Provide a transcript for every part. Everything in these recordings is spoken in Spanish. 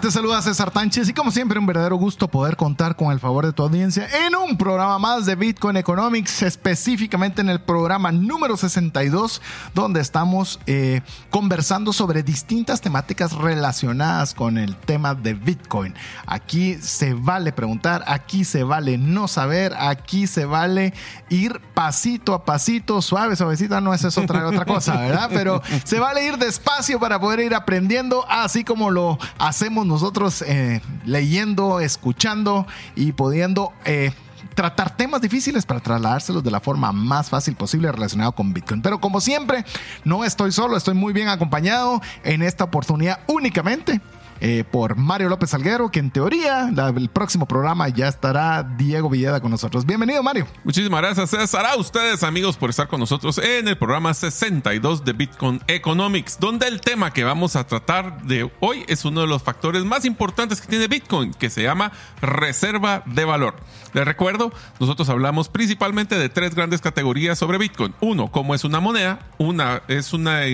Te saluda César Tánchez y como siempre un verdadero gusto poder contar con el favor de tu audiencia en un programa más de Bitcoin Economics, específicamente en el programa número 62, donde estamos eh, conversando sobre distintas temáticas relacionadas con el tema de Bitcoin. Aquí se vale preguntar, aquí se vale no saber, aquí se vale ir pasito a pasito, suave, suavecita, no es otra, otra cosa, ¿verdad? Pero se vale ir despacio para poder ir aprendiendo, así como lo hacemos nosotros eh, leyendo, escuchando y pudiendo... Eh, tratar temas difíciles para trasladárselos de la forma más fácil posible relacionado con Bitcoin. Pero como siempre, no estoy solo, estoy muy bien acompañado en esta oportunidad únicamente eh, por Mario López Salguero, que en teoría el próximo programa ya estará Diego Villeda con nosotros. Bienvenido, Mario. Muchísimas gracias, César. A ustedes, amigos, por estar con nosotros en el programa 62 de Bitcoin Economics, donde el tema que vamos a tratar de hoy es uno de los factores más importantes que tiene Bitcoin, que se llama reserva de valor. Les recuerdo, nosotros hablamos principalmente de tres grandes categorías sobre Bitcoin. Uno, cómo es una moneda, una es una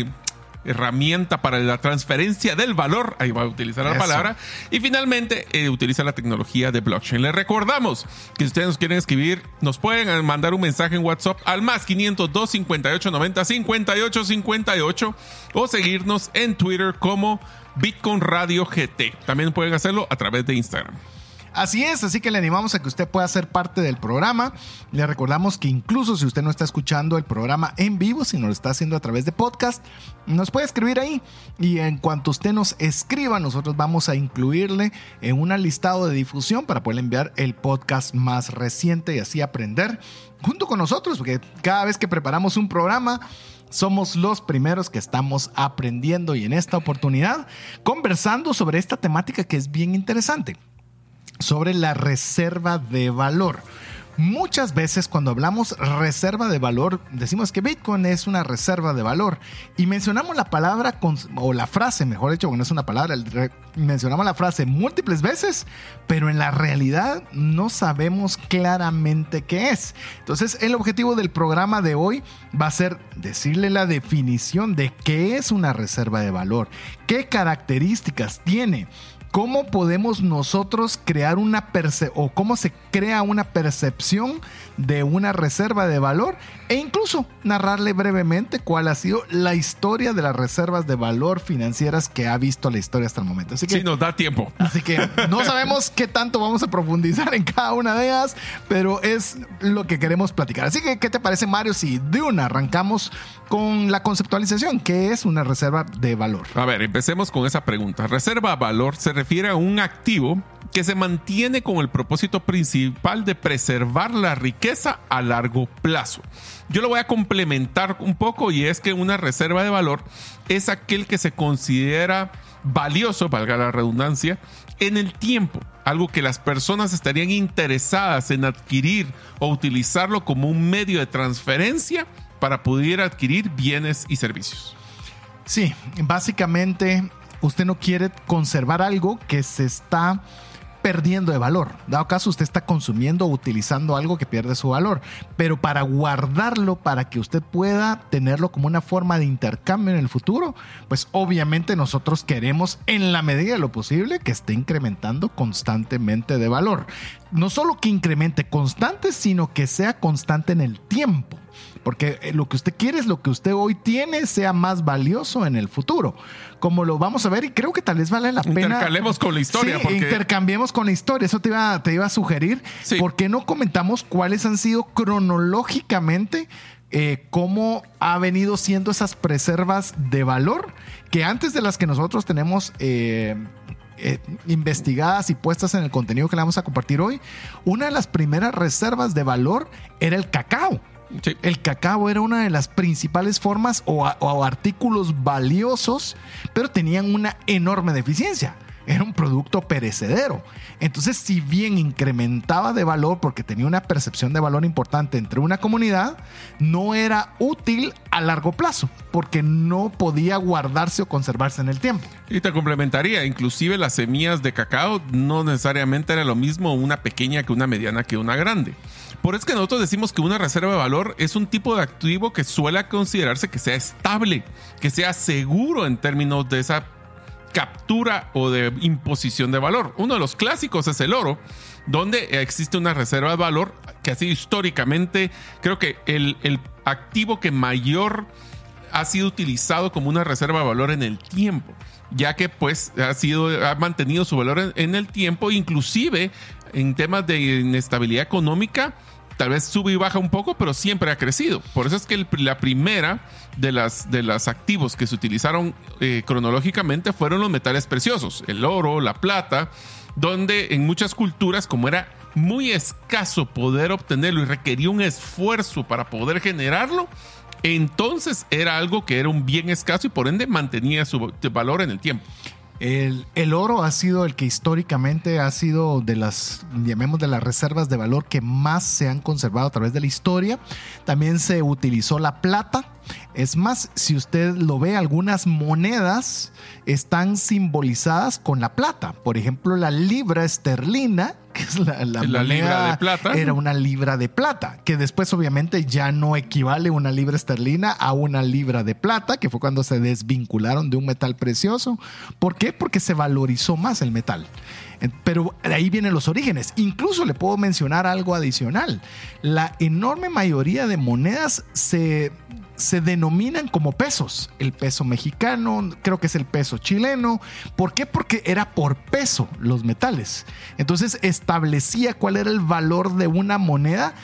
herramienta para la transferencia del valor, ahí va a utilizar la palabra, y finalmente eh, utiliza la tecnología de blockchain. Les recordamos que si ustedes nos quieren escribir, nos pueden mandar un mensaje en WhatsApp al más 502 58 90 58 58 o seguirnos en Twitter como Bitcoin Radio GT. También pueden hacerlo a través de Instagram. Así es, así que le animamos a que usted pueda ser parte del programa. Le recordamos que incluso si usted no está escuchando el programa en vivo, si no lo está haciendo a través de podcast, nos puede escribir ahí. Y en cuanto usted nos escriba, nosotros vamos a incluirle en un listado de difusión para poder enviar el podcast más reciente y así aprender junto con nosotros, porque cada vez que preparamos un programa, somos los primeros que estamos aprendiendo y en esta oportunidad conversando sobre esta temática que es bien interesante sobre la reserva de valor. Muchas veces cuando hablamos reserva de valor, decimos que Bitcoin es una reserva de valor y mencionamos la palabra o la frase, mejor dicho, que no es una palabra, mencionamos la frase múltiples veces, pero en la realidad no sabemos claramente qué es. Entonces, el objetivo del programa de hoy va a ser decirle la definición de qué es una reserva de valor, qué características tiene ¿Cómo podemos nosotros crear una percepción o cómo se crea una percepción de una reserva de valor e incluso narrarle brevemente cuál ha sido la historia de las reservas de valor financieras que ha visto la historia hasta el momento. Así que, sí, nos da tiempo. Así que no sabemos qué tanto vamos a profundizar en cada una de ellas, pero es lo que queremos platicar. Así que, ¿qué te parece, Mario, si de una arrancamos con la conceptualización? ¿Qué es una reserva de valor? A ver, empecemos con esa pregunta. Reserva de valor se refiere a un activo que se mantiene con el propósito principal de preservar la riqueza a largo plazo. Yo lo voy a complementar un poco y es que una reserva de valor es aquel que se considera valioso, valga la redundancia, en el tiempo, algo que las personas estarían interesadas en adquirir o utilizarlo como un medio de transferencia para poder adquirir bienes y servicios. Sí, básicamente usted no quiere conservar algo que se está perdiendo de valor. Dado caso, usted está consumiendo o utilizando algo que pierde su valor. Pero para guardarlo, para que usted pueda tenerlo como una forma de intercambio en el futuro, pues obviamente nosotros queremos, en la medida de lo posible, que esté incrementando constantemente de valor. No solo que incremente constante, sino que sea constante en el tiempo. Porque eh, lo que usted quiere es lo que usted hoy tiene sea más valioso en el futuro. Como lo vamos a ver, y creo que tal vez vale la pena. Intercambiemos con la historia. Sí, intercambiemos con la historia. Eso te iba, te iba a sugerir. ¿Por qué no comentamos cuáles han sido cronológicamente eh, cómo ha venido siendo esas preservas de valor que antes de las que nosotros tenemos eh, investigadas y puestas en el contenido que le vamos a compartir hoy, una de las primeras reservas de valor era el cacao. El cacao era una de las principales formas o, artículos valiosos, pero tenían una enorme deficiencia. era un producto perecedero. Entonces, si bien incrementaba de valor porque tenía una percepción de valor importante entre una comunidad, no era útil a largo plazo porque no podía guardarse o conservarse en el tiempo. Y te complementaría, inclusive las semillas de cacao no necesariamente era lo mismo una pequeña que una mediana que una grande. Por eso es que nosotros decimos que una reserva de valor es un tipo de activo que suele considerarse que sea estable, que sea seguro en términos de esa captura o de imposición de valor. Uno de los clásicos es el oro, donde existe una reserva de valor que sido históricamente, creo que el, el activo que mayor ha sido utilizado como una reserva de valor en el tiempo, ya que pues ha sido ha mantenido su valor en, en el tiempo, inclusive en temas de inestabilidad económica, tal vez sube y baja un poco, pero siempre ha crecido. Por eso es que el- la primera de las de los activos que se utilizaron eh, cronológicamente fueron los metales preciosos, el oro, la plata, donde en muchas culturas, como era muy escaso poder obtenerlo y requería un esfuerzo para poder generarlo, entonces era algo que era un bien escaso y por ende mantenía su valor en el tiempo. El, oro ha sido el que históricamente ha sido de las, llamemos de las reservas de valor que más se han conservado a través de la historia. También se utilizó la plata. Es más, si usted lo ve, algunas monedas están simbolizadas con la plata. Por ejemplo, la libra esterlina, que es la, la La libra moneda, de plata. era una libra de plata, que después obviamente ya no equivale una libra esterlina a una libra de plata, que fue cuando se desvincularon de un metal precioso. ¿Por qué? Porque se valorizó más el metal. Eh, Pero de ahí vienen los orígenes. Incluso le puedo mencionar algo adicional. La enorme mayoría de monedas se, se denominan como pesos. El peso mexicano, creo que es el peso chileno. ¿Por qué? Porque era por peso los metales. Entonces establecía cuál era el valor de una moneda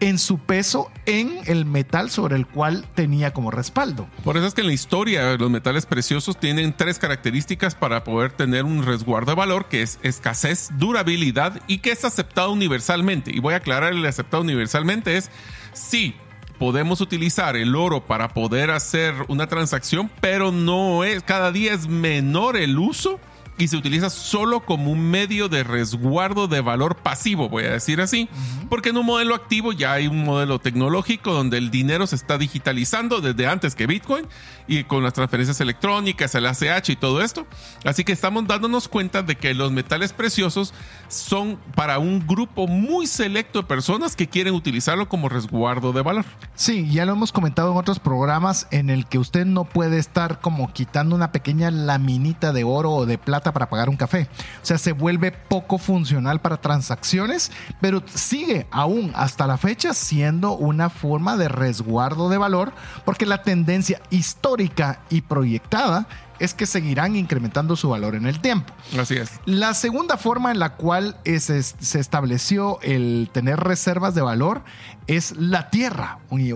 en su peso en el metal sobre el cual tenía como respaldo. Por eso es que en la historia los metales preciosos tienen tres características para poder tener un resguardo de valor, que es escasez, durabilidad y que es aceptado universalmente. Y voy a aclarar el aceptado universalmente es sí. Podemos utilizar el oro para poder hacer una transacción, pero no es, cada día es menor el uso y se utiliza solo como un medio de resguardo de valor pasivo, voy a decir así, porque en un modelo activo ya hay un modelo tecnológico donde el dinero se está digitalizando desde antes que Bitcoin y con las transferencias electrónicas, el ACH y todo esto. Así que estamos dándonos cuenta de que los metales preciosos son para un grupo muy selecto de personas que quieren utilizarlo como resguardo de valor. Sí, ya lo hemos comentado en otros programas en el que usted no puede estar como quitando una pequeña laminita de oro o de plata para pagar un café. O sea, se vuelve poco funcional para transacciones, pero sigue aún hasta la fecha siendo una forma de resguardo de valor porque la tendencia histórica y proyectada es que seguirán incrementando su valor en el tiempo. Así es. La segunda forma en la cual es- se estableció el tener reservas de valor es la tierra. Uy,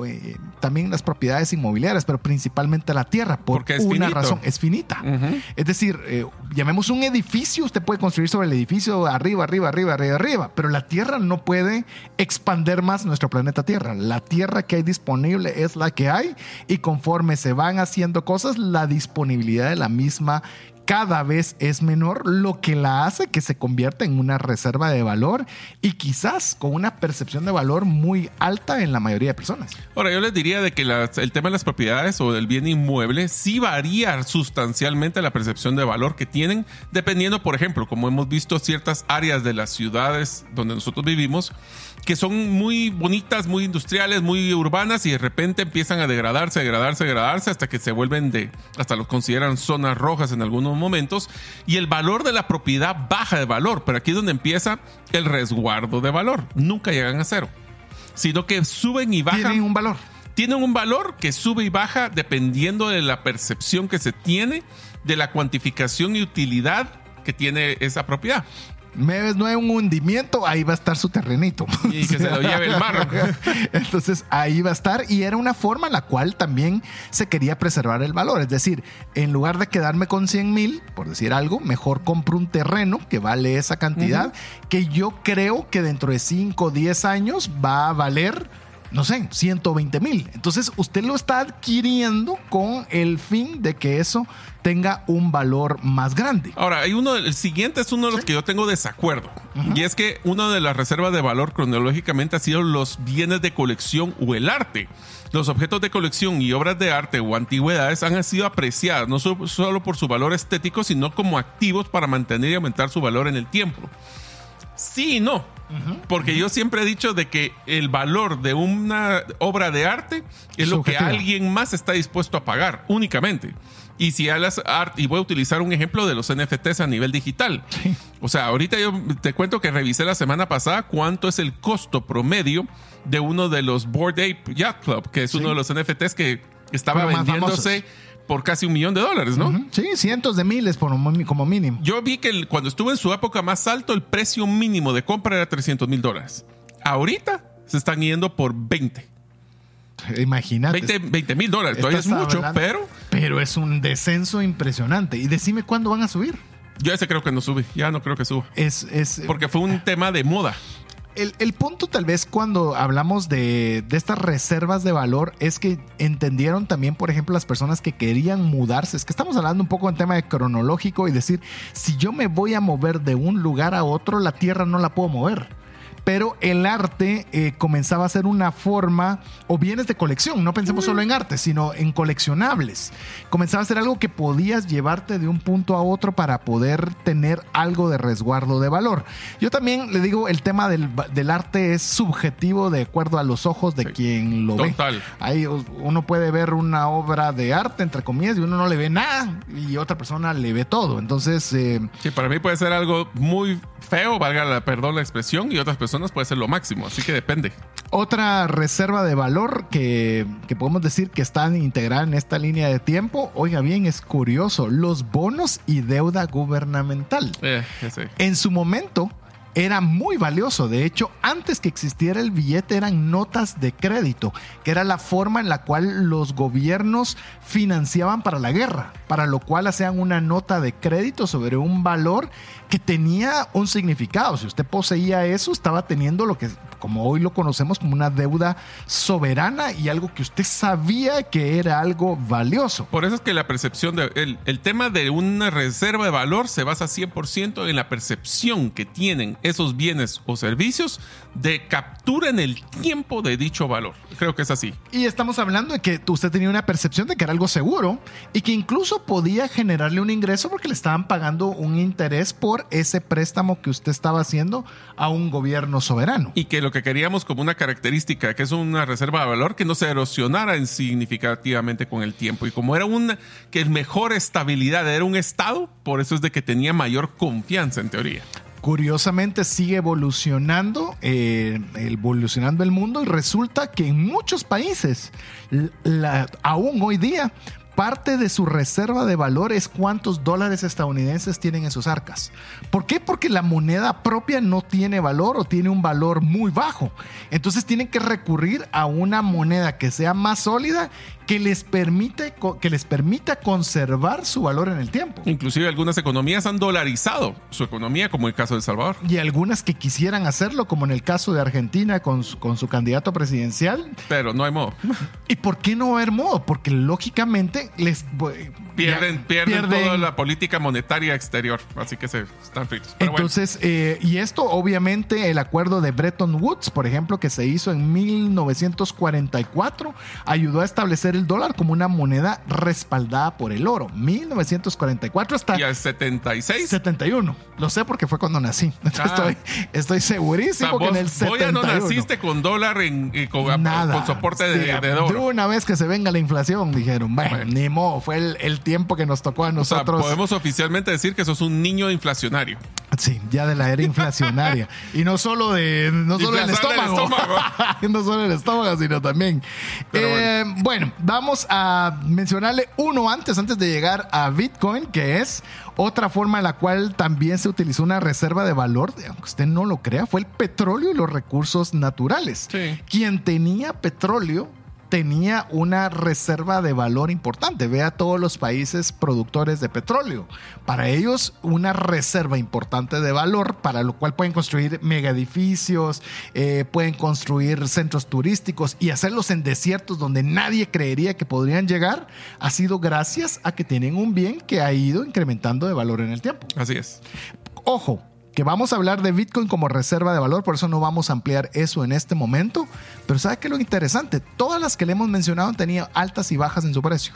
También las propiedades inmobiliarias, pero principalmente la tierra, por Porque es una finito. razón, es finita. Es decir, eh, llamemos un edificio, usted puede construir sobre el edificio arriba, arriba, arriba, arriba, arriba, pero la tierra no puede expander más nuestro planeta Tierra. La tierra que hay disponible es la que hay y conforme se van haciendo cosas, la disponibilidad de la misma cada vez es menor, lo que la hace que se convierta en una reserva de valor y quizás con una percepción de valor muy alta en la mayoría de personas. Ahora, yo les diría de que el tema de las propiedades o del bien inmueble sí varía sustancialmente la percepción de valor que tienen, dependiendo, por ejemplo, como hemos visto ciertas áreas de las ciudades donde nosotros vivimos, que son muy bonitas, muy industriales, muy urbanas y de repente empiezan a degradarse, degradarse, degradarse hasta que se vuelven de, hasta los consideran zonas rojas en algunos momentos y el valor de la propiedad baja de valor, pero aquí es donde empieza el resguardo de valor. Nunca llegan a cero, sino que suben y bajan Tienen un valor. tienen un valor que sube y baja dependiendo de la percepción que se tiene, de la cuantificación y utilidad que tiene esa propiedad. Me ves, no hay un hundimiento, ahí va a estar su terrenito. Y que se lo lleve el mar. Entonces ahí va a estar y era una forma en la cual también se quería preservar el valor. Es decir, en lugar de quedarme con 100 mil, por decir algo, mejor compro un terreno que vale esa cantidad, que yo creo que dentro de 5 o 10 años va a valer no sé, 120 mil. Entonces usted lo está adquiriendo con el fin de que eso tenga un valor más grande. Ahora, hay uno, el siguiente es uno de los que yo tengo desacuerdo. Y es que una de las reservas de valor cronológicamente ha sido los bienes de colección o el arte. Los objetos de colección y obras de arte o antigüedades han sido apreciadas no solo por su valor estético, sino como activos para mantener y aumentar su valor en el tiempo. Sí y no. Porque yo siempre he dicho de que el valor de una obra de arte es lo que alguien más está dispuesto a pagar únicamente. Y si las art, y voy a utilizar un ejemplo de los NFTs a nivel digital. O sea, ahorita yo te cuento que revisé la semana pasada cuánto es el costo promedio de uno de los Board Ape Yacht Club, que es uno de los NFTs que estaba vendiéndose por casi un millón de dólares, ¿no? Sí, cientos de miles por, como mínimo. Yo vi que cuando estuvo en su época más alto, el precio mínimo de compra era 300 mil dólares. Ahorita se están yendo por 20. Imagínate. 20 mil dólares. Todavía es mucho, pero. Pero es un descenso impresionante. Y decime cuándo van a subir. Yo ese creo que no sube. Ya no creo que suba. Es, es, Porque fue un tema de moda el, punto tal vez cuando hablamos de, estas reservas de valor es que entendieron también, por ejemplo, las personas que querían mudarse. Es que estamos hablando un poco en tema de cronológico y decir, si yo me voy a mover de un lugar a otro, la tierra no la puedo mover pero el arte eh, comenzaba a ser una forma, o bienes de colección, no pensemos solo en arte, sino en coleccionables. Comenzaba a ser algo que podías llevarte de un punto a otro para poder tener algo de resguardo de valor. Yo también le digo, el tema del, arte es subjetivo de acuerdo a los ojos de quien lo Total. ve. Ahí uno puede ver una obra de arte, entre comillas, y uno no le ve nada, y otra persona le ve todo. Entonces... Eh, sí, para mí puede ser algo muy feo, valga la, perdón la expresión, y otras personas puede ser lo máximo, así que depende. Otra reserva de valor que, podemos decir que está integrada en esta línea de tiempo, oiga bien, es curioso, los bonos y deuda gubernamental. Eh, en su momento, era muy valioso. De hecho, antes que existiera el billete eran notas de crédito, que era la forma en la cual los gobiernos financiaban para la guerra, para lo cual hacían una nota de crédito sobre un valor que tenía un significado. Si usted poseía eso, estaba teniendo lo que, como hoy lo conocemos, como una deuda soberana y algo que usted sabía que era algo valioso. Por eso es que la percepción, de, el, el tema de una reserva de valor se basa 100% en la percepción que tienen esos bienes o servicios de captura en el tiempo de dicho valor. Creo que es así. Y estamos hablando de que usted tenía una percepción de que era algo seguro y que incluso podía generarle un ingreso porque le estaban pagando un interés por ese préstamo que usted estaba haciendo a un gobierno soberano. Y que lo que queríamos como una característica, que es una reserva de valor que no se erosionara significativamente con el tiempo. Y como era una que mejor estabilidad era un Estado, por eso es de que tenía mayor confianza en teoría curiosamente sigue evolucionando, eh, evolucionando el mundo y resulta que en muchos países, aún hoy día, parte de su reserva de valor es cuántos dólares estadounidenses tienen en sus arcas. ¿Por qué? Porque la moneda propia no tiene valor o tiene un valor muy bajo. Entonces tienen que recurrir a una moneda que sea más sólida que les, permite, que les permita conservar su valor en el tiempo. Inclusive algunas economías han dolarizado su economía, como el caso de El Salvador. Y algunas que quisieran hacerlo, como en el caso de Argentina con su, con su candidato presidencial. Pero no hay modo. ¿Y por qué no hay modo? Porque lógicamente les... Pierden, pierden, toda la política monetaria exterior, así que se están fritos. Entonces, eh, y esto obviamente el acuerdo de Bretton Woods, por ejemplo, que se hizo en 1944, ayudó a establecer el dólar como una moneda respaldada por el oro. 1944 hasta... ¿Y al 76? 71. Lo sé porque fue cuando nací. Ah. Estoy, estoy segurísimo que en el 71. no naciste con dólar en, con, Nada. con, soporte de, de, De una vez que se venga la inflación, dijeron, bueno, ni modo, fue el, tiempo que nos tocó a nosotros. podemos oficialmente decir que sos un niño inflacionario. Sí, ya de la era inflacionaria. y no solo de no solo el estómago. no solo el estómago, sino también. Eh, bueno, vamos a mencionarle uno antes, antes de llegar a Bitcoin, que es otra forma en la cual también se utilizó una reserva de valor, aunque usted no lo crea, fue el petróleo y los recursos naturales. Quien tenía petróleo tenía una reserva de valor importante. Ve a todos los países productores de petróleo. Para ellos, una reserva importante de valor, para lo cual pueden construir mega edificios, eh, pueden construir centros turísticos y hacerlos en desiertos donde nadie creería que podrían llegar, ha sido gracias a que tienen un bien que ha ido incrementando de valor en el tiempo. Así es. Ojo, que vamos a hablar de Bitcoin como reserva de valor, por eso no vamos a ampliar eso en este momento. Pero ¿sabe qué es lo interesante? Todas las que le hemos mencionado tenido altas y bajas en su precio.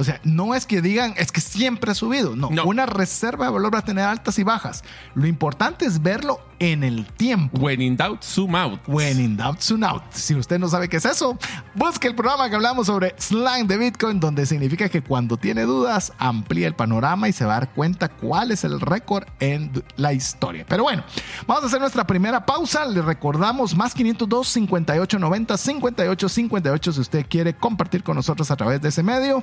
O sea, no es que digan, es que siempre ha subido. No, No. una reserva de valor va a tener altas y bajas. Lo importante es verlo en el tiempo. When in doubt, zoom out. When in doubt, zoom out. Si usted no sabe qué es eso, busque el programa que hablamos sobre slang de Bitcoin, donde significa que cuando tiene dudas, amplía el panorama y se va a dar cuenta cuál es el récord en la historia. Pero bueno, vamos a hacer nuestra primera pausa. Le recordamos más 502 58 90 58 58 si usted quiere compartir con nosotros a través de ese medio.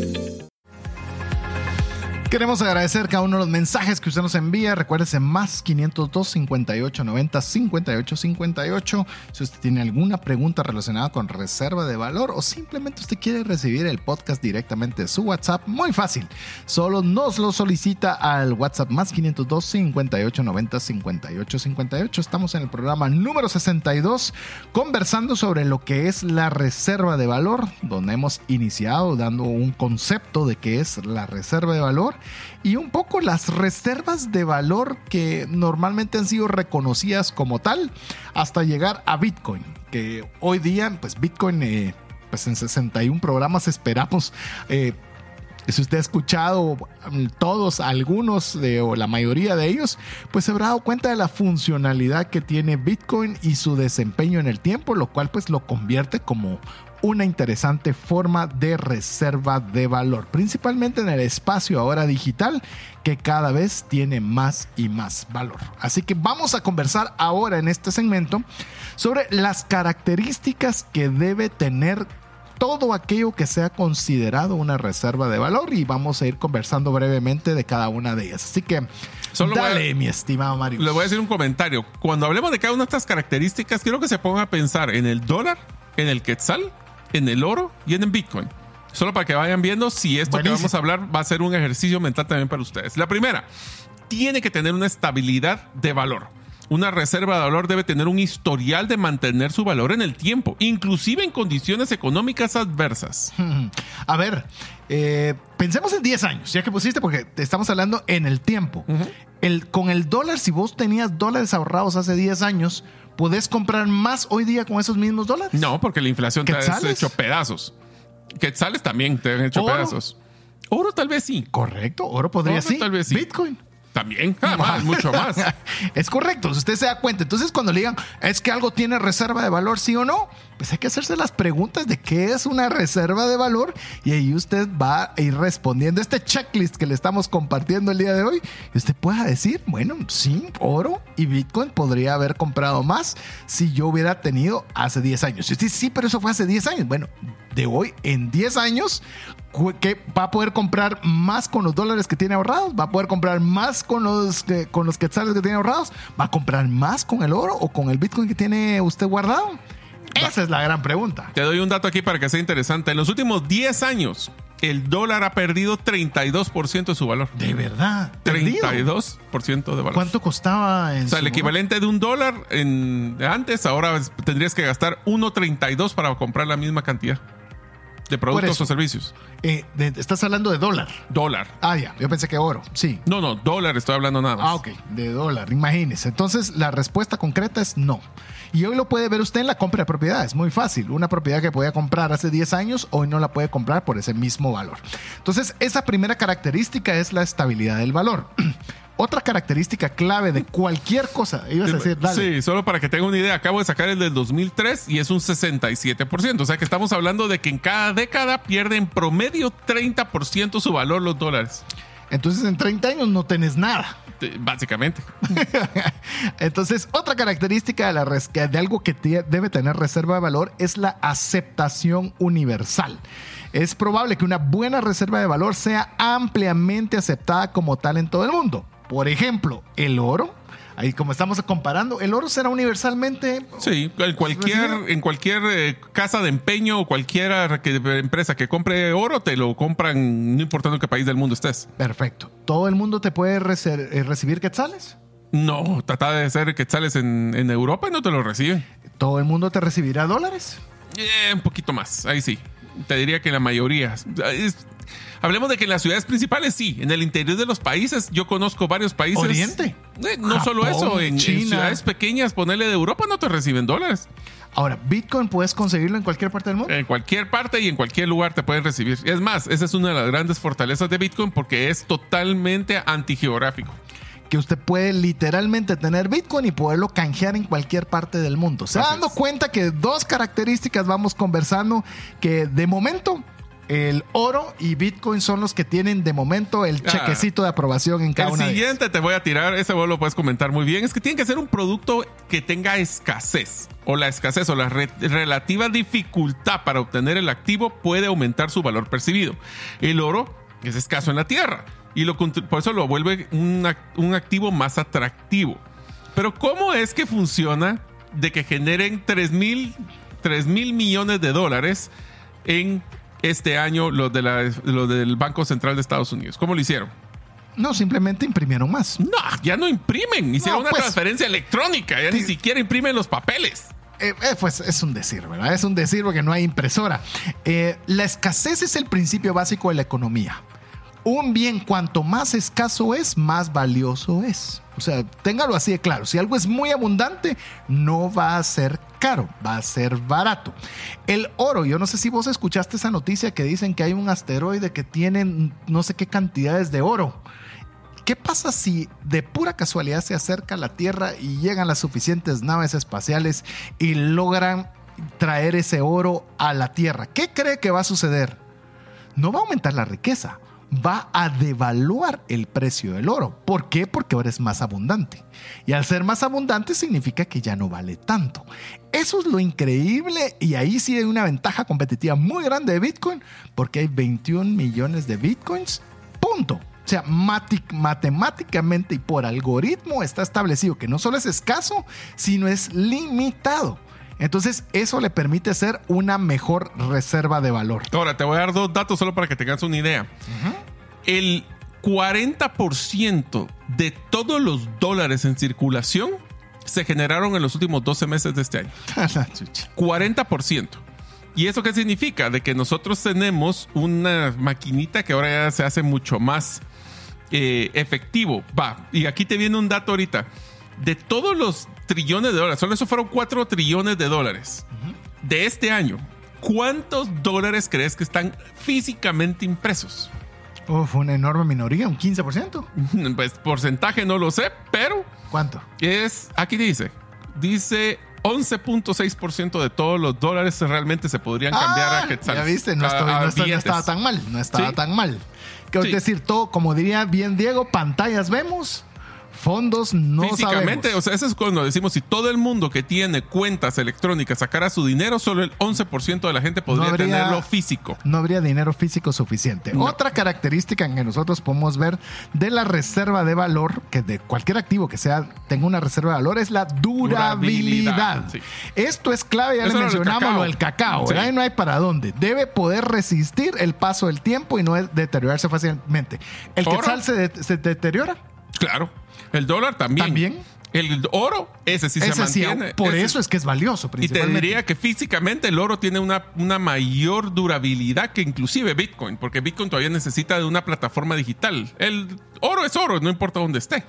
Queremos agradecer cada uno de los mensajes que usted nos envía. Recuérdese más 502 58 90 58 58. Si usted tiene alguna pregunta relacionada con reserva de valor o simplemente usted quiere recibir el podcast directamente de su WhatsApp, muy fácil. Solo nos lo solicita al WhatsApp más 502 58 90 58 58. Estamos en el programa número 62 conversando sobre lo que es la reserva de valor, donde hemos iniciado dando un concepto de qué es la reserva de valor y un poco las reservas de valor que normalmente han sido reconocidas como tal hasta llegar a Bitcoin, que hoy día pues Bitcoin eh, pues en 61 programas esperamos eh, si usted ha escuchado mm, todos, algunos o la mayoría de ellos, pues se habrá dado cuenta de la funcionalidad que tiene Bitcoin y su desempeño en el tiempo, lo cual pues lo convierte como una interesante forma de reserva de valor, principalmente en el espacio ahora digital que cada vez tiene más y más valor. Así que vamos a conversar ahora en este segmento sobre las características que debe tener todo aquello que sea considerado una reserva de valor y vamos a ir conversando brevemente de cada una de ellas. Así que Solo a- dale, mi estimado Mario. Le voy a decir un comentario. Cuando hablemos de cada una de estas características, quiero que se pongan a pensar en el dólar, en el quetzal, en el oro y en el bitcoin. Solo para que vayan viendo si esto Buenísimo. que vamos a hablar va a ser un ejercicio mental también para ustedes. La primera, tiene que tener una estabilidad de valor. Una reserva de valor debe tener un historial de mantener su valor en el tiempo, inclusive en condiciones económicas adversas. A ver, eh, pensemos en 10 años, ya que pusiste, porque te estamos hablando en el tiempo. el, con el dólar, si vos tenías dólares ahorrados hace 10 años, ¿podés comprar más hoy día con esos mismos dólares? No, porque la inflación te ha hecho pedazos. Quetzales también te han hecho ¿Oro? pedazos. Oro tal vez sí. Correcto, oro podría Oro sí. tal vez sí. Bitcoin. También. Ah, más, mucho más. es correcto, si usted se da cuenta. Entonces, cuando le digan, es que algo tiene reserva de valor, sí o no, pues hay que hacerse las preguntas de qué es una reserva de valor y ahí usted va a ir respondiendo este checklist que le estamos compartiendo el día de hoy. Y usted pueda decir, bueno, sí, oro y Bitcoin podría haber comprado más si yo hubiera tenido hace 10 años. Y usted dice, sí, pero eso fue hace 10 años. Bueno, de hoy en 10 años que va a poder comprar más con los dólares que tiene ahorrados, va a poder comprar más con los, que- con los quetzales que tiene ahorrados, va a comprar más con el oro o con el Bitcoin que tiene usted guardado. Esa es la gran pregunta. Te doy un dato aquí para que sea interesante. En los últimos 10 años, el dólar ha perdido 32% de su valor. De verdad. perdido. 32% de valor. ¿Cuánto costaba en O sea, el equivalente de un dólar en, antes, ahora tendrías que gastar 1.32 para comprar la misma cantidad de productos o servicios. Eh, de- estás hablando de dólar. Dólar. Ah, ya. Yo pensé que oro. Sí. No, no, dólar estoy hablando nada más. Ah, ok. De dólar. Imagínese. Entonces, la respuesta concreta es no. Y hoy lo puede ver usted en la compra de propiedades. Muy fácil. Una propiedad que podía comprar hace 10 años, hoy no la puede comprar por ese mismo valor. Entonces, esa primera característica es la estabilidad del valor. Otra característica clave de cualquier cosa. Ibas a decir, dale. Sí, solo para que tenga una idea, acabo de sacar el del 2003 y es un 67%. O sea que estamos hablando de que en cada década pierde en promedio 30% su valor los dólares. Entonces, en 30 años no tenés nada. Básicamente. Entonces, otra característica de, la de algo que debe tener reserva de valor es la aceptación universal. Es probable que una buena reserva de valor sea ampliamente aceptada como tal en todo el mundo. Por ejemplo, el oro. Ahí como estamos comparando, el oro será universalmente Sí, en cualquier, en cualquier eh, casa de empeño o cualquier que- empresa que compre oro, te lo compran no importando en qué país del mundo estés. perfecto. ¿Todo el mundo te puede eh, recibir quetzales? No, trata de ser que sales en, en Europa y no te lo reciben. ¿Todo el mundo te recibirá dólares? Eh, un poquito más, ahí sí. Te diría que la mayoría. Es- hablemos de que en las ciudades principales sí, en el interior de los países, yo conozco varios países. Oriente. Eh, no Japón, solo eso, en, en China. ciudades pequeñas, ponerle de Europa no te reciben dólares. Ahora, ¿Bitcoin puedes conseguirlo en cualquier parte del mundo? En cualquier parte y en cualquier lugar te pueden recibir. Es más, esa es una de las grandes fortalezas de Bitcoin porque es totalmente antigeográfico. que usted puede literalmente tener Bitcoin y poderlo canjear en cualquier parte del mundo. Se va dando cuenta que dos características vamos conversando que de momento el oro y Bitcoin son los que tienen de momento el Ah. chequecito de aprobación en cada El una de siguiente te voy a tirar, ese vos lo puedes comentar muy bien, es que tiene que ser un producto que tenga escasez o la escasez o la re- relativa dificultad para obtener el activo puede aumentar su valor percibido. El oro es escaso en la tierra y lo, por eso lo vuelve un, ac- un activo más atractivo. Pero ¿cómo es que funciona de que generen 3 mil 3 mil millones de dólares en este año los, de la- los del Banco Central de Estados Unidos? ¿Cómo lo hicieron? No, simplemente imprimieron más. No, ya no imprimen. Hicieron No, una pues. transferencia electrónica. Ya ni siquiera imprimen los papeles. Eh, eh, pues es un decir, ¿verdad? Es un decir porque no hay impresora. Eh, la escasez es el principio básico de la economía. Un bien cuanto más escaso es, más valioso es. O sea, téngalo así de claro. Si algo es muy abundante, no va a ser caro, va a ser barato. El oro, yo no sé si vos escuchaste esa noticia que dicen que hay un asteroide que tiene no sé qué cantidades de oro. ¿Qué pasa si de pura casualidad se acerca a la Tierra y llegan las suficientes naves espaciales y logran traer ese oro a la Tierra? ¿Qué cree que va a suceder? No va a aumentar la riqueza, va a devaluar el precio del oro. ¿Por qué? Porque ahora es más abundante. Y al ser más abundante significa que ya no vale tanto. Eso es lo increíble y ahí sí hay una ventaja competitiva muy grande de Bitcoin porque hay 21 millones de Bitcoins. Punto. O sea, matemáticamente y por algoritmo está establecido que no solo es escaso, sino es limitado. Entonces, eso le permite ser una mejor reserva de valor. Ahora, te voy a dar dos datos solo para que tengas una idea. El 40% de todos los dólares en circulación se generaron en los últimos 12 meses de este año. La chucha. 40%. ¿Y eso qué significa? De que nosotros tenemos una maquinita que ahora ya se hace mucho más eh, efectivo. Va, y aquí te viene un dato ahorita. De todos los trillones de dólares, solo eso fueron 4 trillones de dólares de este año. ¿Cuántos dólares crees que están físicamente impresos? Uf, una enorme minoría, un 15%. Pues porcentaje no lo sé, pero ¿Cuánto? es, aquí dice, dice 11.6% de todos los dólares realmente se podrían cambiar Ah, a quetzales. Ya viste, no, a- estoy- a no está- no billetes. estaba tan mal, no estaba Sí. tan mal. Sí. decir, todo, como diría bien Diego, pantallas vemos, Fondos no Físicamente, sabemos. o sea, eso es cuando decimos si todo el mundo que tiene cuentas electrónicas sacara su dinero, solo el 11% de la gente podría No habría- tenerlo físico. no habría dinero físico suficiente. No. Otra característica que nosotros podemos ver de la reserva de valor, que de cualquier activo que sea tenga una reserva de valor, es la durabilidad. Durabilidad, sí. Esto es clave, ya Eso le mencionamos lo del cacao, Sí. Y no hay para dónde. Debe poder resistir el paso del tiempo y no deteriorarse fácilmente. ¿El Oro. quetzal se, de- se deteriora? Claro. El dólar también. También. El oro, ese sí Ese se sí, mantiene. por Ese- eso es que es valioso, Y te principalmente. diría que físicamente el oro tiene una, una mayor durabilidad que inclusive Bitcoin, porque Bitcoin todavía necesita de una plataforma digital. El oro es oro, no importa dónde esté.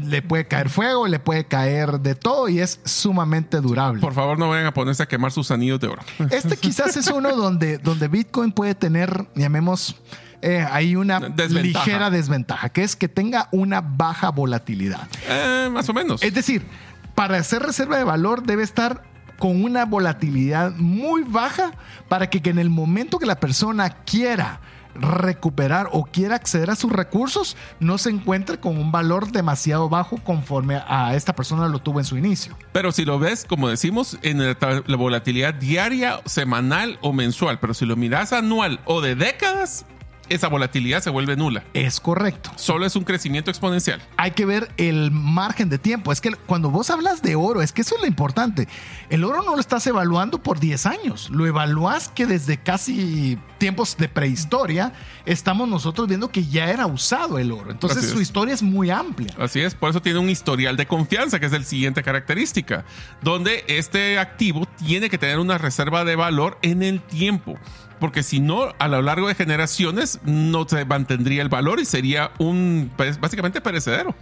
le puede caer fuego, le puede caer de todo y es sumamente durable. Por favor, no vayan a ponerse a quemar sus anillos de oro. Este quizás es uno donde, donde Bitcoin puede tener, llamemos, eh, ahí una Desventaja. ligera desventaja, que es que tenga una baja volatilidad. Eh, más o menos. Es decir, para hacer reserva de valor debe estar con una volatilidad muy baja para que, que en el momento que la persona quiera recuperar o quiera acceder a sus recursos, no se encuentre con un valor demasiado bajo conforme a esta persona lo tuvo en su inicio. Pero si lo ves, como decimos, en la volatilidad diaria, semanal o mensual, pero si lo miras anual o de décadas, esa volatilidad se vuelve nula. Es correcto. Solo es un crecimiento exponencial. hay que ver el margen de tiempo. Es que cuando vos hablas de oro, es que eso es lo importante. El oro no lo estás evaluando por 10 años. Lo evalúas que desde casi tiempos de prehistoria estamos nosotros viendo que ya era usado el oro. Entonces su historia es muy amplia. Así es, por eso tiene un historial de confianza, que es el siguiente característica, donde este activo tiene que tener una reserva de valor en el tiempo, porque si no, a lo largo de generaciones no se mantendría el valor y sería un, básicamente perecedero.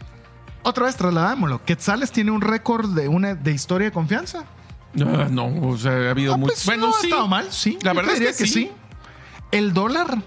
Otra vez trasladámoslo. Quetzales tiene un récord de, una, de historia de confianza. Ah, no, o sea, ha habido Ah, muy... pues, no ha estado mal, sí. La verdad es que sí. El dólar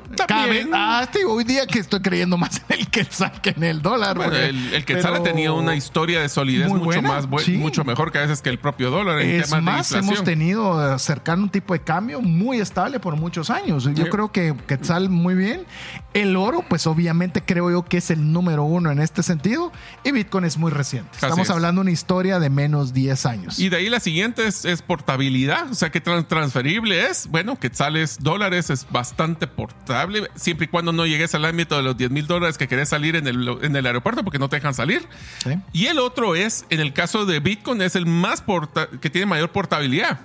vez- Ah, sí, hoy día que estoy creyendo más en el quetzal que en el dólar. Bueno, porque- el, el Quetzal ha tenido una historia de solidez mucho buena, más sí. mucho mejor que a veces que el propio dólar en Es temas más, de hemos tenido eh, cercano un tipo de cambio muy estable por muchos años. Yo Sí. creo que Quetzal muy bien. El oro, pues obviamente creo yo que es el número uno en este sentido. Y Bitcoin es muy reciente. Así Estamos es. hablando de una historia de menos 10 años. Y de ahí la siguiente es, es portabilidad, o sea, que tran- transferible es. Bueno, quetzales, dólares es bastante portable, siempre y cuando no llegues al ámbito de los 10 mil dólares que querés salir en el, en el aeropuerto porque no te dejan salir. ¿Sí? Y el otro es, en el caso de Bitcoin, es el más porta- que tiene mayor portabilidad.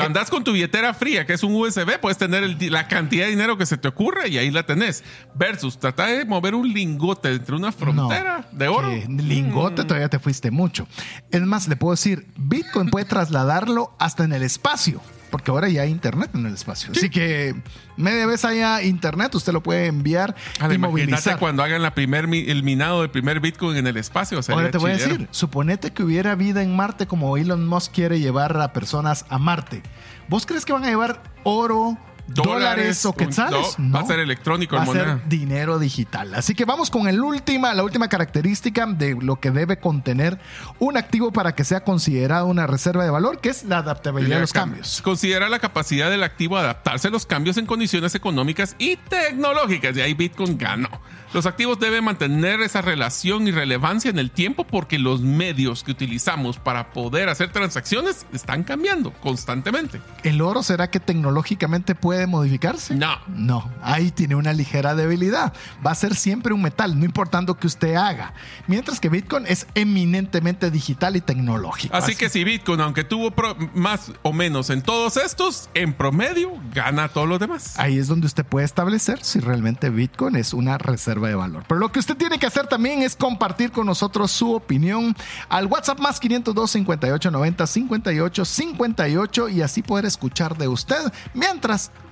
Andás con tu billetera fría, que es un USB, puedes tener el la cantidad de dinero que se te ocurre y ahí la tenés. Versus tratar de mover un lingote entre una frontera No, de oro. Mm. lingote todavía te fuiste mucho. Es más, le puedo decir, Bitcoin puede trasladarlo hasta en el espacio. Porque ahora ya hay internet en el espacio. Así que media vez haya internet, usted lo puede enviar Ah, y movilizar. cuando hagan la primer, el minado del primer Bitcoin en el espacio. Ahora te voy a decir, suponete que hubiera vida en Marte como Elon Musk quiere llevar a personas a Marte. ¿Vos crees que van a llevar oro, dólares, o quetzales? no, va a ser electrónico Va en a ser dinero digital. Así que vamos con el última, la última característica de lo que debe contener un activo para que sea considerado una reserva de valor, que es la adaptabilidad a los cambios. Considera la capacidad del activo de adaptarse a los cambios en condiciones económicas y tecnológicas. Y ahí Bitcoin ganó. Los activos deben mantener esa relación y relevancia en el tiempo porque los medios que utilizamos para poder hacer transacciones están cambiando constantemente. ¿El oro será que tecnológicamente puede modificarse? No. No, ahí tiene una ligera debilidad. Va a ser siempre un metal, no importando que usted haga. Mientras que Bitcoin es eminentemente digital y tecnológico. Así que si Bitcoin, aunque tuvo pro- más o menos en todos estos, en promedio gana a todos los demás. Ahí es donde usted puede establecer si realmente Bitcoin es una reserva de valor. Pero lo que usted tiene que hacer también es compartir con nosotros su opinión al WhatsApp más 502 58 90 58 58 y así poder escuchar de usted mientras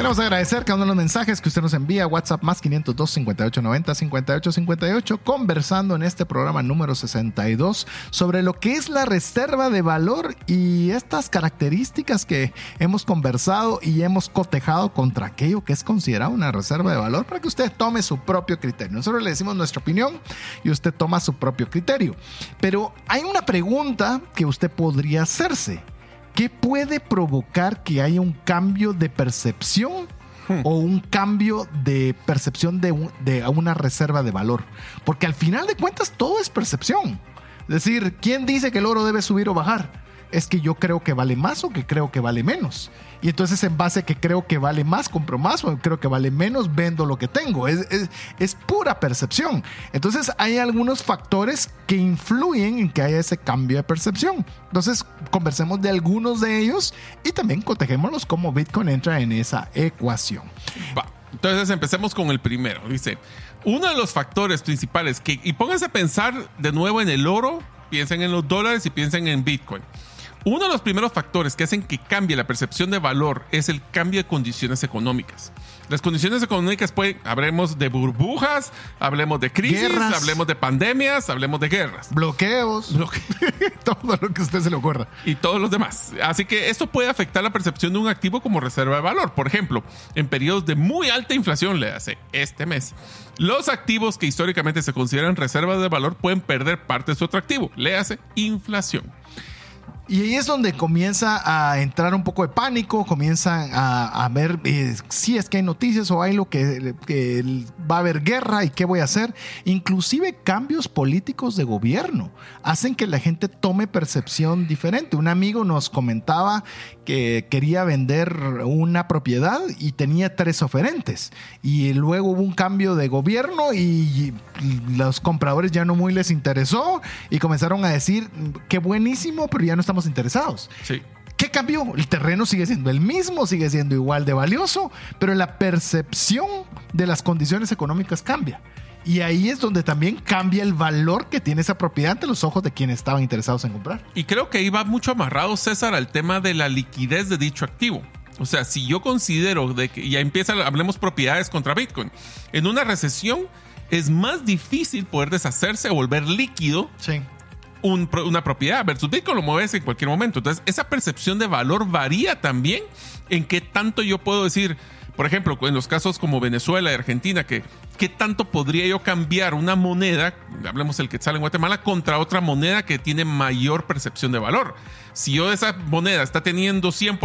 Queremos agradecer cada uno de los mensajes que usted nos envía. WhatsApp más 502 5890 5858. Conversando en este programa número 62 sobre lo que es la reserva de valor y estas características que hemos conversado y hemos cotejado contra aquello que es considerado una reserva de valor para que usted tome su propio criterio. Nosotros le decimos nuestra opinión y usted toma su propio criterio. Pero hay una pregunta que usted podría hacerse. ¿Qué puede provocar que haya un cambio de percepción o un cambio de percepción de, un- de una reserva de valor? Porque al final de cuentas todo es percepción. Es decir, ¿quién dice que el oro debe subir o bajar? Es que yo creo que vale más o que creo que vale menos. Y entonces en base a que creo que vale más, compro más o creo que vale menos, vendo lo que tengo. Es, es- pura percepción. Entonces hay algunos factores que influyen en que haya ese cambio de percepción. Entonces conversemos de algunos de ellos y también cotejémoslos cómo Bitcoin entra en esa ecuación. Entonces empecemos con el primero. Dice, uno de los factores principales que, y pónganse a pensar de nuevo en el oro, piensen en los dólares y piensen en Bitcoin. Uno de los primeros factores que hacen que cambie la percepción de valor es el cambio de condiciones económicas. Las condiciones económicas pueden, hablemos de burbujas, hablemos de crisis, Guerras. hablemos de pandemias, hablemos de guerras Bloqueos, todo lo que a usted se le ocurra. y todos los demás. Así que esto puede afectar la percepción de un activo como reserva de valor. Por ejemplo, en periodos de muy alta inflación, le hace este mes, los activos que históricamente se consideran reservas de valor pueden perder parte de su atractivo. Le hace inflación. Y ahí es donde comienza a entrar un poco de pánico, comienzan a, ver eh, si es que hay noticias o hay lo que, que va a haber guerra y qué voy a hacer. Inclusive cambios políticos de gobierno hacen que la gente tome percepción diferente. Un amigo nos comentaba que quería vender una propiedad y tenía tres oferentes. Y luego hubo un cambio de gobierno y los compradores ya no muy les interesó y comenzaron a decir, qué buenísimo, pero ya no estamos interesados. Sí. ¿Qué cambió? El terreno sigue siendo el mismo, sigue siendo igual de valioso, pero la percepción de las condiciones económicas cambia. Y ahí es donde también cambia el valor que tiene esa propiedad ante los ojos de quienes estaban interesados en comprar. Y creo que ahí va mucho amarrado, César, al tema de la liquidez de dicho activo. O sea, si yo considero de que ya empieza, hablemos propiedades contra Bitcoin, en una recesión es más difícil poder deshacerse o volver líquido Sí. Un una propiedad versus Bitcoin lo mueves en cualquier momento. Entonces, esa percepción de valor varía también en qué tanto yo puedo decir, por ejemplo, en los casos como Venezuela y Argentina, que qué tanto podría yo cambiar una moneda, hablemos el quetzal en Guatemala, contra otra moneda que tiene mayor percepción de valor. Si yo esa moneda está teniendo 100%,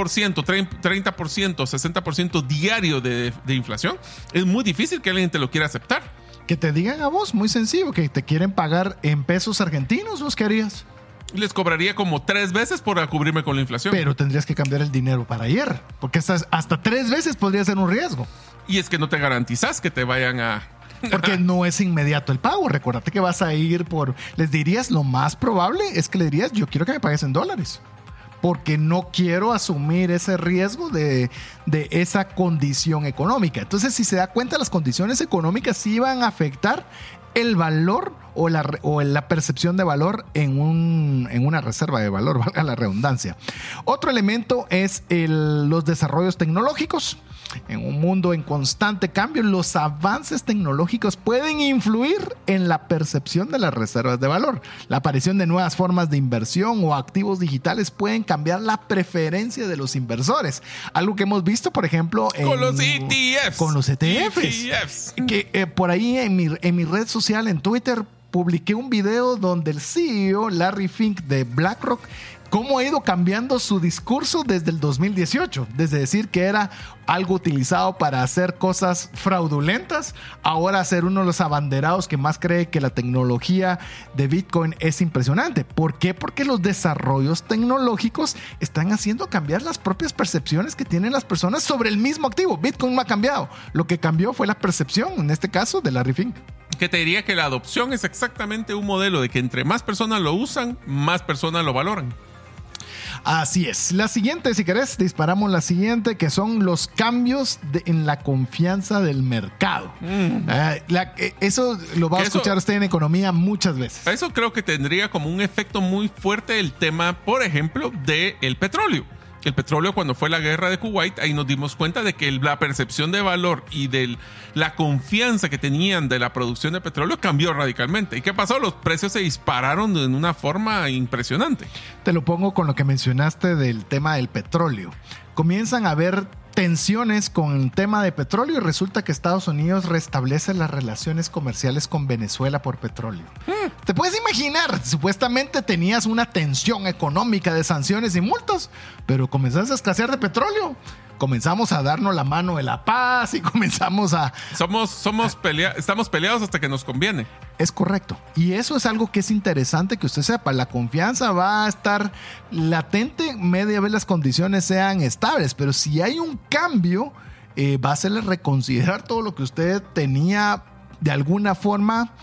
30%, 60% diario de, de inflación, es muy difícil que alguien te lo quiera aceptar. Que te digan a vos, muy sencillo, que te quieren pagar en pesos argentinos, ¿vos qué harías? Les cobraría como tres veces por cubrirme con la inflación. Pero tendrías que cambiar el dinero para ayer, porque hasta, hasta tres veces podría ser un riesgo, Y es que no te garantizas que te vayan a. porque no es inmediato el pago. Recuérdate que vas a ir por... Les dirías, lo más probable es que le dirías, yo quiero que me pagues en dólares. Porque no quiero asumir ese riesgo de, de esa condición económica. Entonces, si se da cuenta, las condiciones económicas sí van a afectar el valor o la, o la percepción de valor en, un, en una reserva de valor, valga la redundancia. Otro elemento es el- los desarrollos tecnológicos. En un mundo en constante cambio, los avances tecnológicos pueden influir en la percepción de las reservas de valor. La aparición de nuevas formas de inversión o activos digitales pueden cambiar la preferencia de los inversores. Algo que hemos visto, por ejemplo, Con en- los ETFs. Con los ETFs. ETFs. Que eh, por ahí en mi, en mi red social, en Twitter, publiqué un video donde el CEO, Larry Fink de BlackRock, cómo ha ido cambiando su discurso desde el 2018. Desde decir que era algo utilizado para hacer cosas fraudulentas, ahora ser uno de los abanderados que más cree que la tecnología de Bitcoin es impresionante. ¿Por qué? Porque los desarrollos tecnológicos están haciendo cambiar las propias percepciones que tienen las personas sobre el mismo activo. Bitcoin no ha cambiado. Lo que cambió fue la percepción, en este caso, de Larry Fink. Que te diría que la adopción es exactamente un modelo de que entre más personas lo usan, más personas lo valoran. Así es. La siguiente, si querés, disparamos la siguiente, que son los cambios de- en la confianza del mercado. Eh, la- eh, eso lo va a Que eso- escuchar usted en economía muchas veces. Eso creo que tendría como un efecto muy fuerte el tema, por ejemplo, del el petróleo. El petróleo, cuando fue la guerra de Kuwait, ahí nos dimos cuenta de que la percepción de valor y de la confianza que tenían de la producción de petróleo cambió radicalmente. ¿Y qué pasó? Los precios se dispararon en una forma impresionante. Te lo pongo con lo que mencionaste del tema del petróleo. Comienzan a haber tensiones con el tema de petróleo y resulta que Estados Unidos restablece las relaciones comerciales con Venezuela por petróleo. ¿Te puedes imaginar? Supuestamente tenías una tensión económica de sanciones y multas, pero comenzaste a escasear de petróleo. Comenzamos a darnos la mano de la paz y comenzamos a, Somos, somos pelea- estamos peleados hasta que nos conviene. es correcto. Y eso es algo que es interesante que usted sepa. La confianza va a estar latente media vez las condiciones sean estables. Pero si hay un cambio, eh, va a hacerle reconsiderar todo lo que usted tenía de alguna forma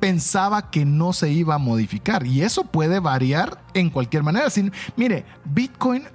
pensaba que no se iba a modificar. Y eso puede variar en cualquier manera. Sin- mire, Bitcoin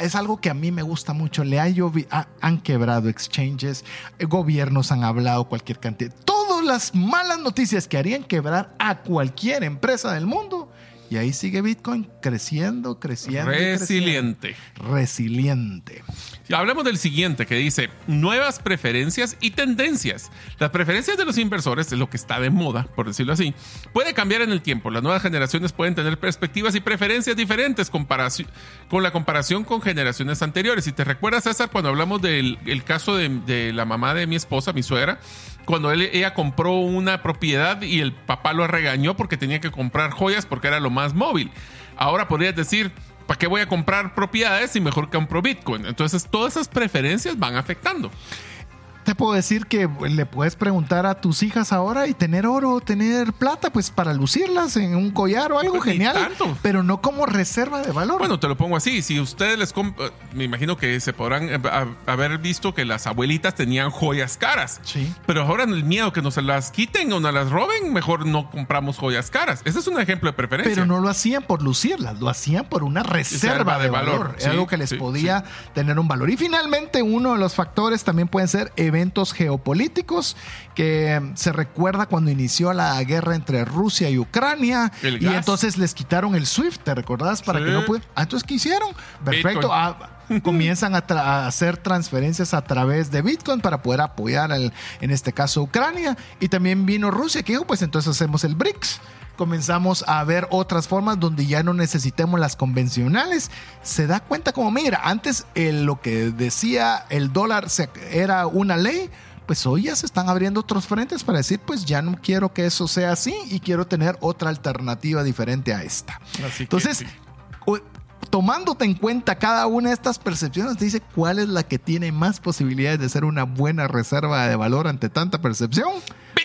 es algo que a mí me gusta mucho. Le ha llovi- ha- han quebrado exchanges, eh, gobiernos han hablado cualquier cantidad. Todas las malas noticias que harían quebrar a cualquier empresa del mundo. Y ahí sigue Bitcoin creciendo, creciendo. y creciendo. Resiliente. Resiliente. Y hablemos del siguiente que dice nuevas preferencias y tendencias. Las preferencias de los inversores, es lo que está de moda, por decirlo así, puede cambiar en el tiempo. Las nuevas generaciones pueden tener perspectivas y preferencias diferentes con la comparación con generaciones anteriores. Si te recuerdas, César, cuando hablamos del el caso de, de la mamá de mi esposa, mi suegra, cuando ella compró una propiedad y el papá lo regañó porque tenía que comprar joyas porque era lo más móvil. Ahora podrías decir, ¿para qué voy a comprar propiedades si mejor compro Bitcoin? Entonces, todas esas preferencias van afectando. Te puedo decir que le puedes preguntar a tus hijas ahora y tener oro, tener plata, pues para lucirlas en un collar o algo Pues ni genial, tanto. pero no como reserva de valor. Bueno, te lo pongo así. Si ustedes les me imagino que se podrán eh, haber visto que las abuelitas tenían joyas caras. Sí. Pero ahora en el miedo que nos las quiten o nos las roben, mejor no compramos joyas caras. Ese es un ejemplo de preferencia. Pero no lo hacían por lucirlas, lo hacían por una reserva, Reserva de, de valor. valor. Es algo que les sí, podía tener un valor. Y finalmente, uno de los factores también pueden ser eventos geopolíticos, que se recuerda cuando inició la guerra entre Rusia y Ucrania. Y entonces les quitaron el SWIFT, ¿te recordás? Para Sí. que no pudieran. Ah, entonces, ¿qué hicieron? Perfecto. Ah, comienzan a, tra- a hacer transferencias a través de Bitcoin para poder apoyar, al- en este caso, Ucrania. Y también vino Rusia, que dijo, pues entonces hacemos el BRICS. Comenzamos a ver otras formas donde ya no necesitemos las convencionales. Se da cuenta como, mira, antes eh, lo que decía el dólar se- era una ley, pues hoy ya se están abriendo otros frentes para decir, pues ya no quiero que eso sea así y quiero tener otra alternativa diferente a esta. Así que Entonces, sí. tomándote en cuenta cada una de estas percepciones, te dice cuál es la que tiene más posibilidades de ser una buena reserva de valor ante tanta percepción.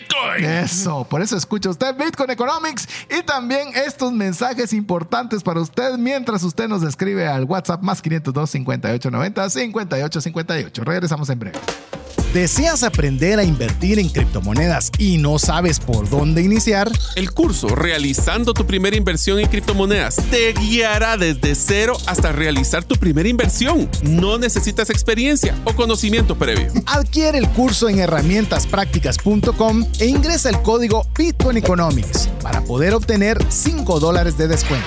Bitcoin. Eso, por eso escucha usted Bitcoin Economics y también estos mensajes importantes para usted mientras usted nos escribe al WhatsApp más 502 5890 5858. Regresamos en breve. ¿Deseas aprender a invertir en criptomonedas y no sabes por dónde iniciar? El curso Realizando tu primera inversión en criptomonedas te guiará desde cero hasta realizar tu primera inversión. No necesitas experiencia o conocimiento previo. Adquiere el curso en e ingresa el código Bitcoin Economics para poder obtener 5 dólares de descuento.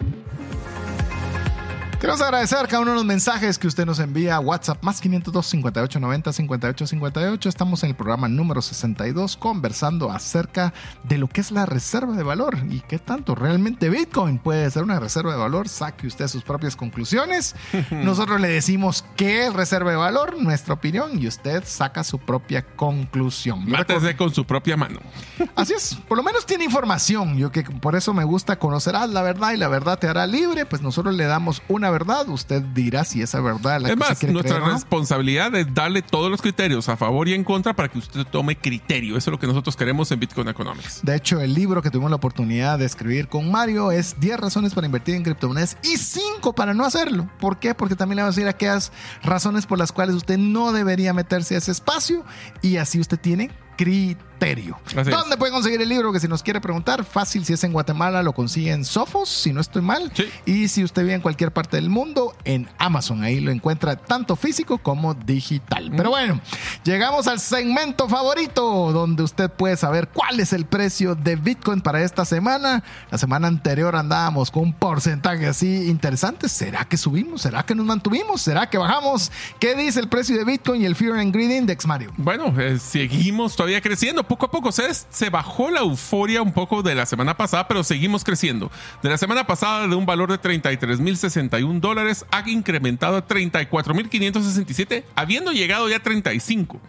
Queremos agradecer cada uno de los mensajes que usted nos envía a WhatsApp más 502 58 90 58 58. Estamos en el programa número 62 conversando acerca de lo que es la reserva de valor y qué tanto realmente Bitcoin puede ser una reserva de valor. Saque usted sus propias conclusiones. Nosotros le decimos qué es reserva de valor, nuestra opinión, y usted saca su propia conclusión. Mátese con su propia mano. Así es, por lo menos tiene información. Yo que por eso me gusta conocerás la verdad y la verdad te hará libre. Pues nosotros le damos una verdad, usted dirá si esa verdad la es que más, quiere nuestra creer no. responsabilidad es darle todos los criterios a favor y en contra para que usted tome criterio. Eso es lo que nosotros queremos en Bitcoin Economics. De hecho, el libro que tuvimos la oportunidad de escribir con Mario es 10 razones para invertir en criptomonedas y 5 para no hacerlo. ¿Por qué? Porque también le vamos a decir aquellas razones por las cuales usted no debería meterse a ese espacio y así usted tiene criterio. Así es. ¿Dónde puede conseguir el libro? Que si nos quiere preguntar, fácil, si es en Guatemala, lo consigue en Sofos, si no estoy mal. Sí. Y si usted vive en cualquier parte del mundo, en Amazon. Ahí lo encuentra tanto físico como digital. Pero bueno, llegamos al segmento favorito, donde usted puede saber cuál es el precio de Bitcoin para esta semana. La semana anterior andábamos con un porcentaje así interesante. ¿Será que subimos? ¿Será que nos mantuvimos? ¿Será que bajamos? ¿Qué dice el precio de Bitcoin y el Fear and Greed Index, Mario? Bueno, eh, seguimos todavía creciendo poco a poco. Se, se bajó la euforia un poco de la semana pasada, pero seguimos creciendo. De la semana pasada, de un valor de 33.061 dólares, ha incrementado a 34.567, habiendo llegado ya a 35.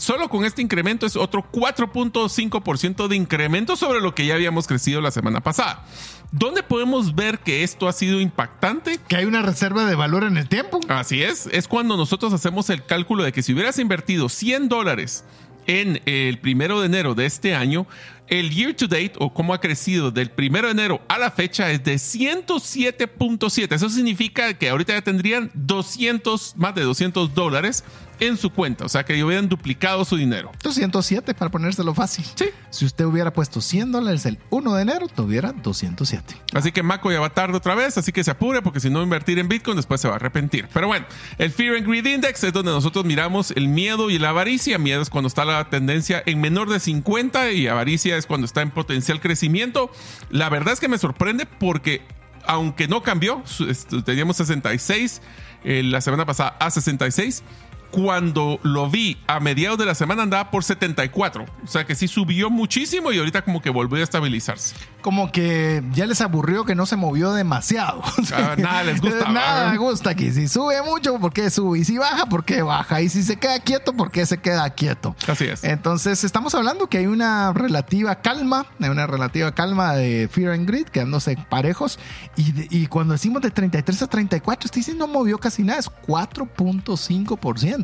Solo con este incremento es otro 4.5% de incremento sobre lo que ya habíamos crecido la semana pasada. ¿Dónde podemos ver que esto ha sido impactante? Que hay una reserva de valor en el tiempo. Así es, es cuando nosotros hacemos el cálculo de que si hubieras invertido 100 dólares en el primero de enero de este año, el year to date o cómo ha crecido del primero de enero a la fecha es de 107.7. Eso significa que ahorita ya tendrían 200, más de 200 dólares en su cuenta. O sea que hubieran duplicado su dinero. 207 para ponérselo fácil. Sí. Si usted hubiera puesto 100 dólares el 1 de enero, tuviera 207. Así que Mako ya va tarde otra vez, así que se apure porque si no invertir en Bitcoin después se va a arrepentir. Pero bueno, el Fear and Greed Index es donde nosotros miramos el miedo y la avaricia. Miedo es cuando está la tendencia en menor de 50 y avaricia es cuando está en potencial crecimiento. La verdad es que me sorprende porque aunque no cambió, su- est- teníamos 66 eh, la semana pasada a 66. Cuando lo vi a mediados de la semana andaba por 74. O sea que sí subió muchísimo y ahorita como que volvió a estabilizarse. Como que ya les aburrió que no se movió demasiado. Ah, nada les gusta, Nada les gusta aquí. Si sube mucho, ¿por qué sube? Y si baja, ¿por qué baja? Y si se queda quieto, ¿por qué se queda quieto? Así es. Entonces, estamos hablando que hay una relativa calma, hay una relativa calma de Fear and Greed, quedándose parejos. Y, de- y cuando decimos de 33 a 34, este dice no movió casi nada, es 4.5%.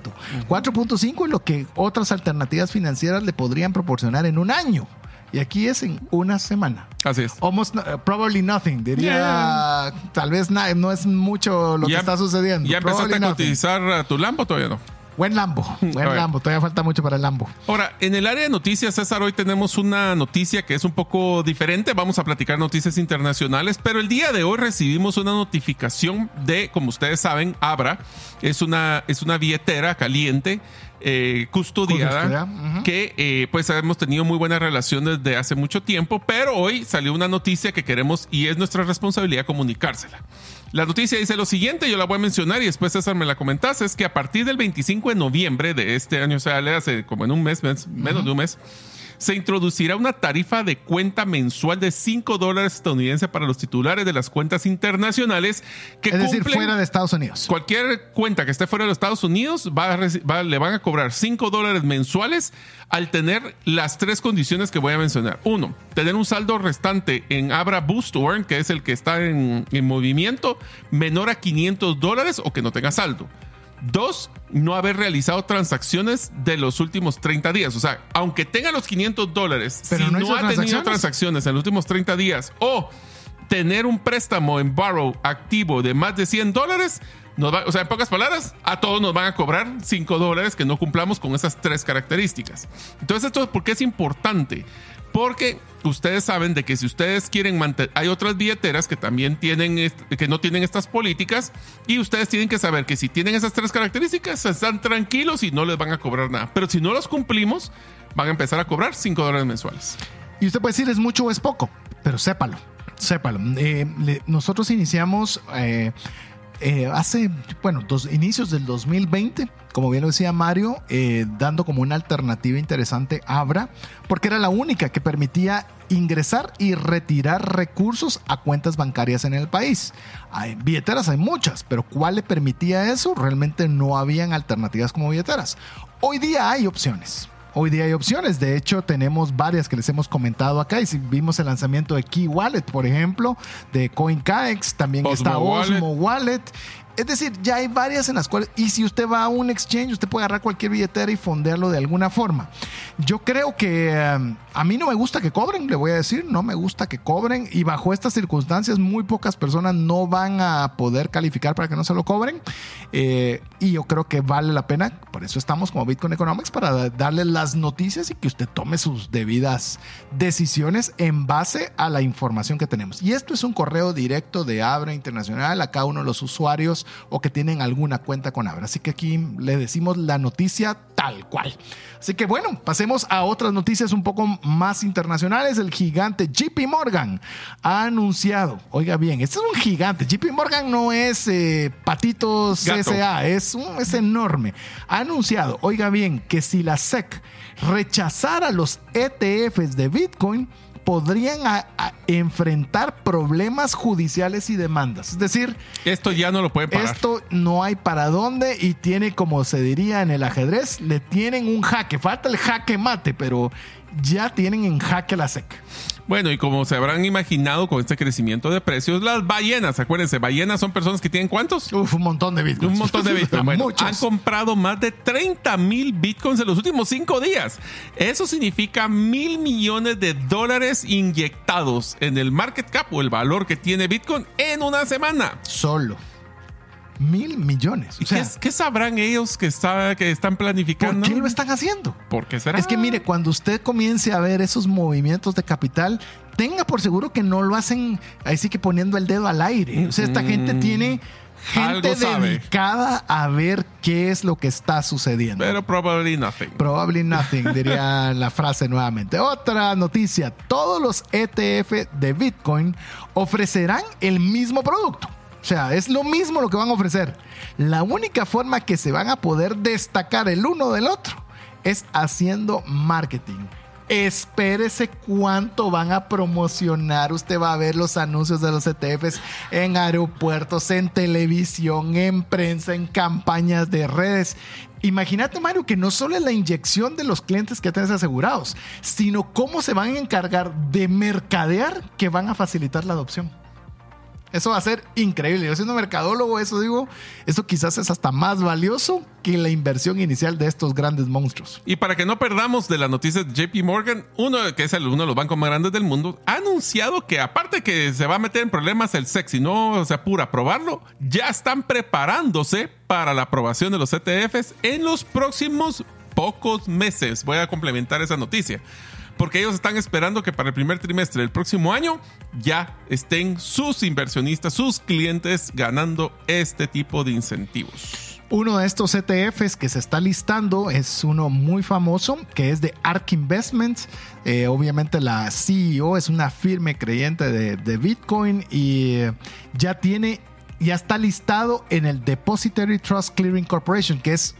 4.5 es lo que otras alternativas financieras le podrían proporcionar en un año. Y aquí es en una semana. Así es. Almost, no- uh, probably nothing. Diría, tal vez na- no es mucho lo que está sucediendo. ¿Ya empezaste a cotizar tu Lambo todavía no? Buen Lambo, buen. Lambo. Todavía falta mucho para el Lambo. Ahora, en el área de noticias, César, hoy tenemos una noticia que es un poco diferente. Vamos a platicar noticias internacionales, pero el día de hoy recibimos una notificación de, como ustedes saben, Abra es una, es una billetera caliente eh, custodiada, que eh, pues hemos tenido muy buenas relaciones desde hace mucho tiempo, pero hoy salió una noticia que queremos y es nuestra responsabilidad comunicársela. La noticia dice lo siguiente, yo la voy a mencionar y después César me la comentaste, es que a partir del 25 de noviembre de este año, o sea, le hace como en un mes, mes- menos de un mes, se introducirá una tarifa de cuenta mensual de 5 dólares estadounidenses para los titulares de las cuentas internacionales que Es decir, fuera de Estados Unidos. Cualquier cuenta que esté fuera de los Estados Unidos va a reci- va- le van a cobrar 5 dólares mensuales al tener las tres condiciones que voy a mencionar. Uno, tener un saldo restante en Abra Boost Earn, que es el que está en, en movimiento, menor a 500 dólares o que no tenga saldo. Dos, no haber realizado transacciones de los últimos 30 días. O sea, aunque tenga los 500 dólares, Pero si no ha tenido transacciones. en los últimos 30 días o tener un préstamo en Borrow activo de más de 100 dólares, nos va- o sea, en pocas palabras, a todos nos van a cobrar 5 dólares que no cumplamos con esas tres características. Entonces, esto ¿por qué es importante? Porque ustedes saben de que si ustedes quieren mantener, hay otras billeteras que también tienen, que no tienen estas políticas y ustedes tienen que saber que si tienen esas tres características, están tranquilos y no les van a cobrar nada. Pero si no los cumplimos, van a empezar a cobrar 5 dólares mensuales. Y usted puede decir es mucho o es poco, pero sépalo, sépalo. Eh, nosotros iniciamos eh, eh, hace, bueno, dos, inicios del 2020, como bien lo decía Mario, eh, dando como una alternativa interesante Abra, porque era la única que permitía ingresar y retirar recursos a cuentas bancarias en el país. Hay billeteras, hay muchas, pero ¿cuál le permitía eso? Realmente no habían alternativas como billeteras. Hoy día hay opciones. Hoy día hay opciones, de hecho tenemos varias que les hemos comentado acá y si vimos el lanzamiento de Key Wallet, por ejemplo, de CoinKaex, también Osmo está Wallet. Osmo Wallet. Es decir, ya hay varias en las cuales, y si usted va a un exchange, usted puede agarrar cualquier billetera y fondearlo de alguna forma. Yo creo que eh, a mí no me gusta que cobren, le voy a decir, no me gusta que cobren, y bajo estas circunstancias muy pocas personas no van a poder calificar para que no se lo cobren, Eh, y yo creo que vale la pena, por eso estamos como Bitcoin Economics, para da- darle las noticias y que usted tome sus debidas decisiones en base a la información que tenemos. Y esto es un correo directo de Abra Internacional a cada uno de los usuarios o que tienen alguna cuenta con Abra. Así que aquí le decimos la noticia tal cual. Así que bueno, pasemos a otras noticias un poco más internacionales. El gigante JP Morgan ha anunciado, oiga bien, este es un gigante. JP Morgan no es eh, patitos. CSA, es, un- es enorme. Ha anunciado, oiga bien, que si la SEC rechazara los ETFs de Bitcoin, podrían a- a enfrentar problemas judiciales y demandas. Es decir, Esto ya no lo pueden parar. esto no hay para dónde y tiene, como se diría en el ajedrez, le tienen un jaque. Falta el jaque mate, pero ya tienen en jaque la SEC. Bueno, y como se habrán imaginado con este crecimiento de precios, las ballenas, acuérdense, ballenas son personas que tienen cuántos? Uf, un montón de bitcoins. Un montón de bitcoins. Bueno, Muchos. han comprado más de 30 mil bitcoins en los últimos cinco días. Eso significa mil millones de dólares inyectados en el market cap o el valor que tiene Bitcoin en una semana. Solo. Mil millones. ¿Y O sea, qué, qué sabrán ellos que, está, que están ¿por planificando? qué lo están haciendo? ¿Por qué será? Es que mire, cuando usted comience a ver esos movimientos de capital, tenga por seguro que no lo hacen ahí sí que poniendo el dedo al aire. O sea, esta gente tiene gente dedicada a ver qué es lo que está sucediendo. Pero probably nothing. Probably nothing, diría la frase nuevamente. Otra noticia, todos los ETF de Bitcoin ofrecerán el mismo producto. O sea, es lo mismo lo que van a ofrecer. La única forma que se van a poder destacar el uno del otro es haciendo marketing. Espérese cuánto van a promocionar. Usted va a ver los anuncios de los ETFs en aeropuertos, en televisión, en prensa, en campañas de redes. Imagínate, Mario, que no solo es la inyección de los clientes que tienes asegurados, sino cómo se van a encargar de mercadear que van a facilitar la adopción. Eso va a ser increíble. Yo siendo mercadólogo, eso digo, eso quizás es hasta más valioso que la inversión inicial de estos grandes monstruos. Y para que no perdamos de la noticia de JP Morgan, uno que es el- uno de los bancos más grandes del mundo, ha anunciado que aparte que se va a meter en problemas el si no se apura a aprobarlo, ya están preparándose para la aprobación de los ETFs en los próximos pocos meses. Voy a complementar esa noticia. Porque ellos están esperando que para el primer trimestre del próximo año ya estén sus inversionistas, sus clientes ganando este tipo de incentivos. Uno de estos ETFs que se está listando es uno muy famoso, que es de ARK Investments. Eh, obviamente la CEO es una firme creyente de, de Bitcoin y eh, ya tiene, ya está listado en el Depository Trust Clearing Corporation, que es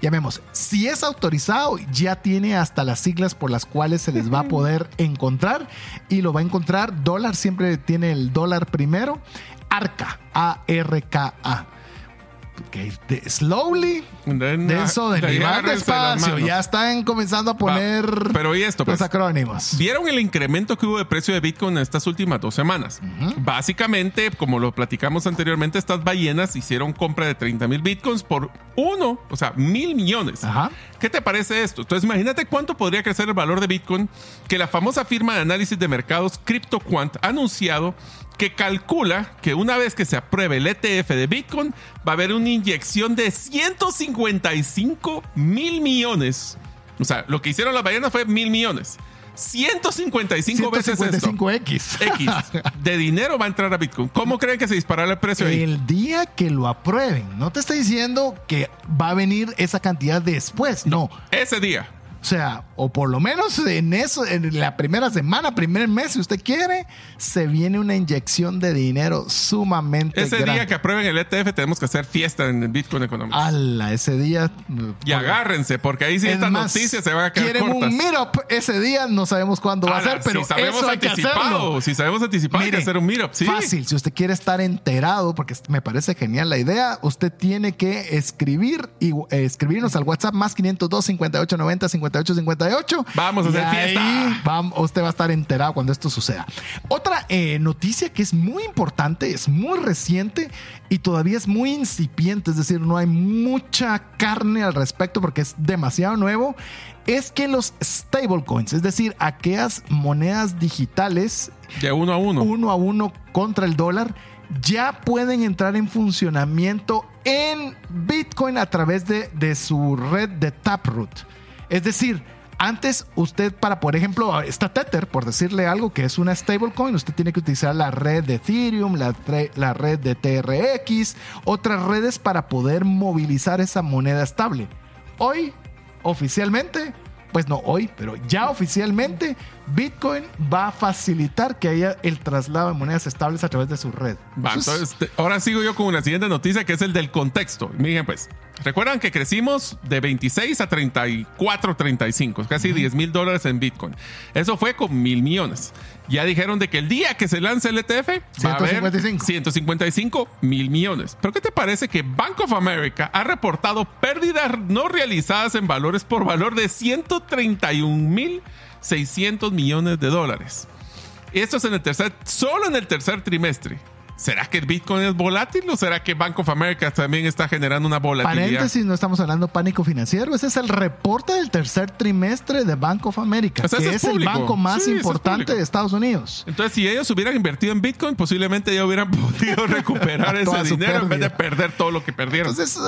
llamemos, si es autorizado, ya tiene hasta las siglas por las cuales se les va a poder encontrar y lo va a encontrar. Dólar siempre tiene el dólar primero. ARCA, A-R-K-A. Okay. De, slowly, de eso de, nivel despacio, ya están comenzando a poner Va, pero y esto, los pues, acrónimos. ¿Vieron el incremento que hubo de precio de Bitcoin en estas últimas dos semanas? Uh -huh. Básicamente, como lo platicamos anteriormente, estas ballenas hicieron compra de 30 mil Bitcoins por uno, o sea, mil millones. Ajá. ¿Qué te parece esto? Entonces, imagínate cuánto podría crecer el valor de Bitcoin que la famosa firma de análisis de mercados CryptoQuant ha anunciado que calcula que una vez que se apruebe el ETF de Bitcoin, va a haber una inyección de 155 mil millones. O sea, lo que hicieron las ballenas fue mil millones. 155, 155 veces esto. X. X de dinero va a entrar a Bitcoin. ¿Cómo creen que se disparará el precio ahí? El día que lo aprueben. No te estoy diciendo que va a venir esa cantidad después. No. no. Ese día. O sea, o por lo menos en eso, en la primera semana, primer mes, si usted quiere, se viene una inyección de dinero sumamente Ese grande. día que aprueben el ETF tenemos que hacer fiesta en el Bitcoin Economics. ¡Hala! Ese día... Y agárrense, porque ahí sí estas más, noticias se van a quedar quieren cortas. un meetup ese día, no sabemos cuándo va a ser, pero si sabemos eso hay que hacerlo. anticipado, si sabemos anticipado, hay que hacer un meetup, sí. Fácil, si usted quiere estar enterado, porque me parece genial la idea, usted tiene que escribir y eh, escribirnos al WhatsApp más 502 58 90 58 58 Vamos a hacer fiesta. Vamos, usted va a estar enterado cuando esto suceda. Otra eh, noticia que es muy importante, es muy reciente y todavía es muy incipiente, es decir, no hay mucha carne al respecto porque es demasiado nuevo, es que los stablecoins, es decir, aquellas monedas digitales de uno a uno, uno a uno contra el dólar, ya pueden entrar en funcionamiento en Bitcoin a través de, de su red de Taproot. Es decir, antes usted para, por ejemplo, está Tether, por decirle algo que es una stablecoin, usted tiene que utilizar la red de Ethereum, la, la, red de TRX, otras redes para poder movilizar esa moneda estable. Hoy, oficialmente, pues no hoy, pero ya oficialmente, Bitcoin va a facilitar que haya el traslado de monedas estables a través de su red. Va, entonces, ahora sigo yo con la siguiente noticia que es el del contexto. Miren, pues, recuerdan que crecimos de 26 a 34, 35, casi uh -huh. 10 mil dólares en Bitcoin. Eso fue con mil millones. Ya dijeron de que el día que se lance el ETF va 155. a haber 155 mil millones. Pero ¿qué te parece que Bank of America ha reportado pérdidas no realizadas en valores por valor de 131 mil 600 millones de dólares? Esto es en el tercer, solo en el tercer trimestre. ¿Será que el Bitcoin es volátil o será que Bank of America también está generando una volatilidad? Paréntesis, no estamos hablando de pánico financiero. Ese es el reporte del tercer trimestre de Bank of America, o sea, que es, es el banco más sí, importante de Estados Unidos. Entonces, si ellos hubieran invertido en Bitcoin, posiblemente ya hubieran podido recuperar ese dinero en vez de perder todo lo que perdieron. Entonces,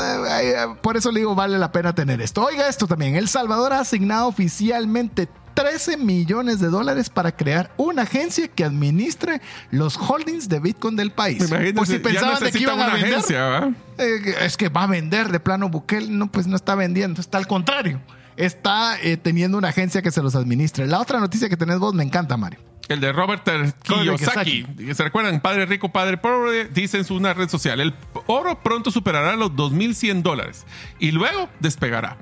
eh, por eso le digo, vale la pena tener esto. Oiga esto también. El Salvador ha asignado oficialmente 13 millones de dólares para crear una agencia que administre los holdings de Bitcoin del país. Imagínense, Por si pensaban de que iban a vender. Agencia, eh, es que va a vender de plano Bukele. No, pues no está vendiendo, está al contrario. Está eh, teniendo una agencia que se los administre. La otra noticia que tenés vos me encanta, Mario. El de Robert Kiyosaki. ¿Se recuerdan? Padre rico, padre pobre. Dice en su una red social: el oro pronto superará los 2.100 dólares y luego despegará.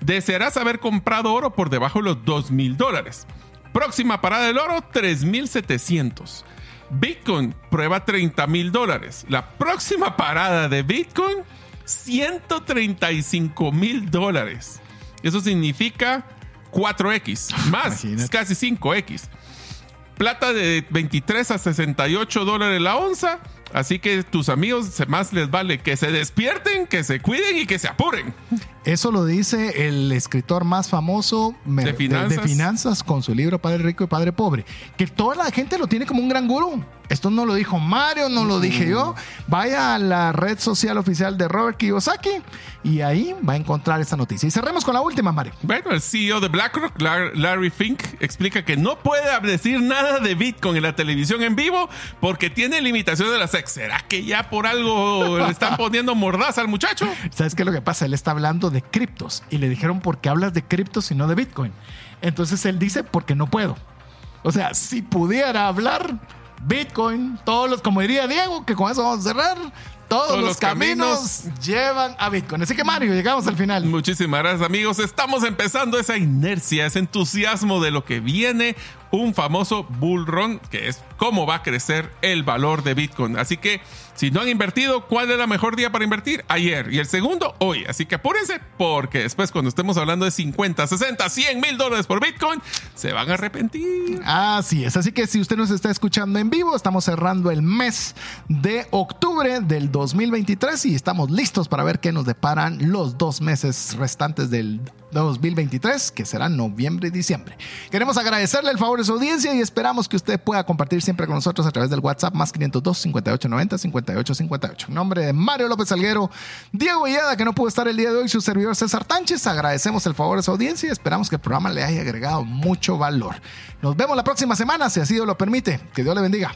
Desearás haber comprado oro por debajo de los 2.000 dólares. Próxima parada del oro, 3.700. Bitcoin prueba 30 mil dólares. La próxima parada de Bitcoin, 135 mil dólares. Eso significa 4X, más, es casi 5X. Plata de 23 a 68 dólares la onza. Así que tus amigos más les vale que se despierten, que se cuiden y que se apuren. Eso lo dice el escritor más famoso De finanzas. de finanzas con su libro Padre Rico y Padre Pobre. Que toda la gente lo tiene como un gran gurú. Esto no lo dijo Mario, no lo dije yo. Vaya a la red social oficial de Robert Kiyosaki y ahí va a encontrar esta noticia. Y cerremos con la última, Mario. Bueno, el CEO de BlackRock, Lar- Larry Fink, explica que no puede decir nada de Bitcoin en la televisión en vivo porque tiene limitaciones de la SEC. ¿Será que ya por algo le están poniendo mordaza al muchacho? ¿Sabes qué es lo que pasa? Él está hablando de criptos y le dijeron, ¿por qué hablas de criptos y no de Bitcoin? Entonces él dice, porque no puedo. O sea, si pudiera hablar Bitcoin, todos los, como diría Diego, que con eso vamos a cerrar, todos, Todos los, los caminos, caminos. llevan a Bitcoin. Así que Mario, llegamos al final. Muchísimas gracias amigos. Estamos empezando esa inercia, ese entusiasmo de lo que viene. Un famoso bull run, que es cómo va a crecer el valor de Bitcoin. Así que si no han invertido, ¿cuál es el mejor día para invertir? Ayer. Y el segundo, hoy. Así que apúrense, porque después cuando estemos hablando de 50, 60, 100 mil dólares por Bitcoin, se van a arrepentir. Así es, así que si usted nos está escuchando en vivo, estamos cerrando el mes de octubre del 2023 y estamos listos para ver qué nos deparan los dos meses restantes del 2023, que serán noviembre y diciembre. Queremos agradecerle el favor de su audiencia y esperamos que usted pueda compartir siempre con nosotros a través del WhatsApp más 502 5890 5858. En nombre de Mario López Salguero, Diego Villada, que no pudo estar el día de hoy, su servidor César Tánchez, agradecemos el favor de su audiencia y esperamos que el programa le haya agregado mucho valor. Nos vemos la próxima semana, si así lo permite. Que Dios le bendiga.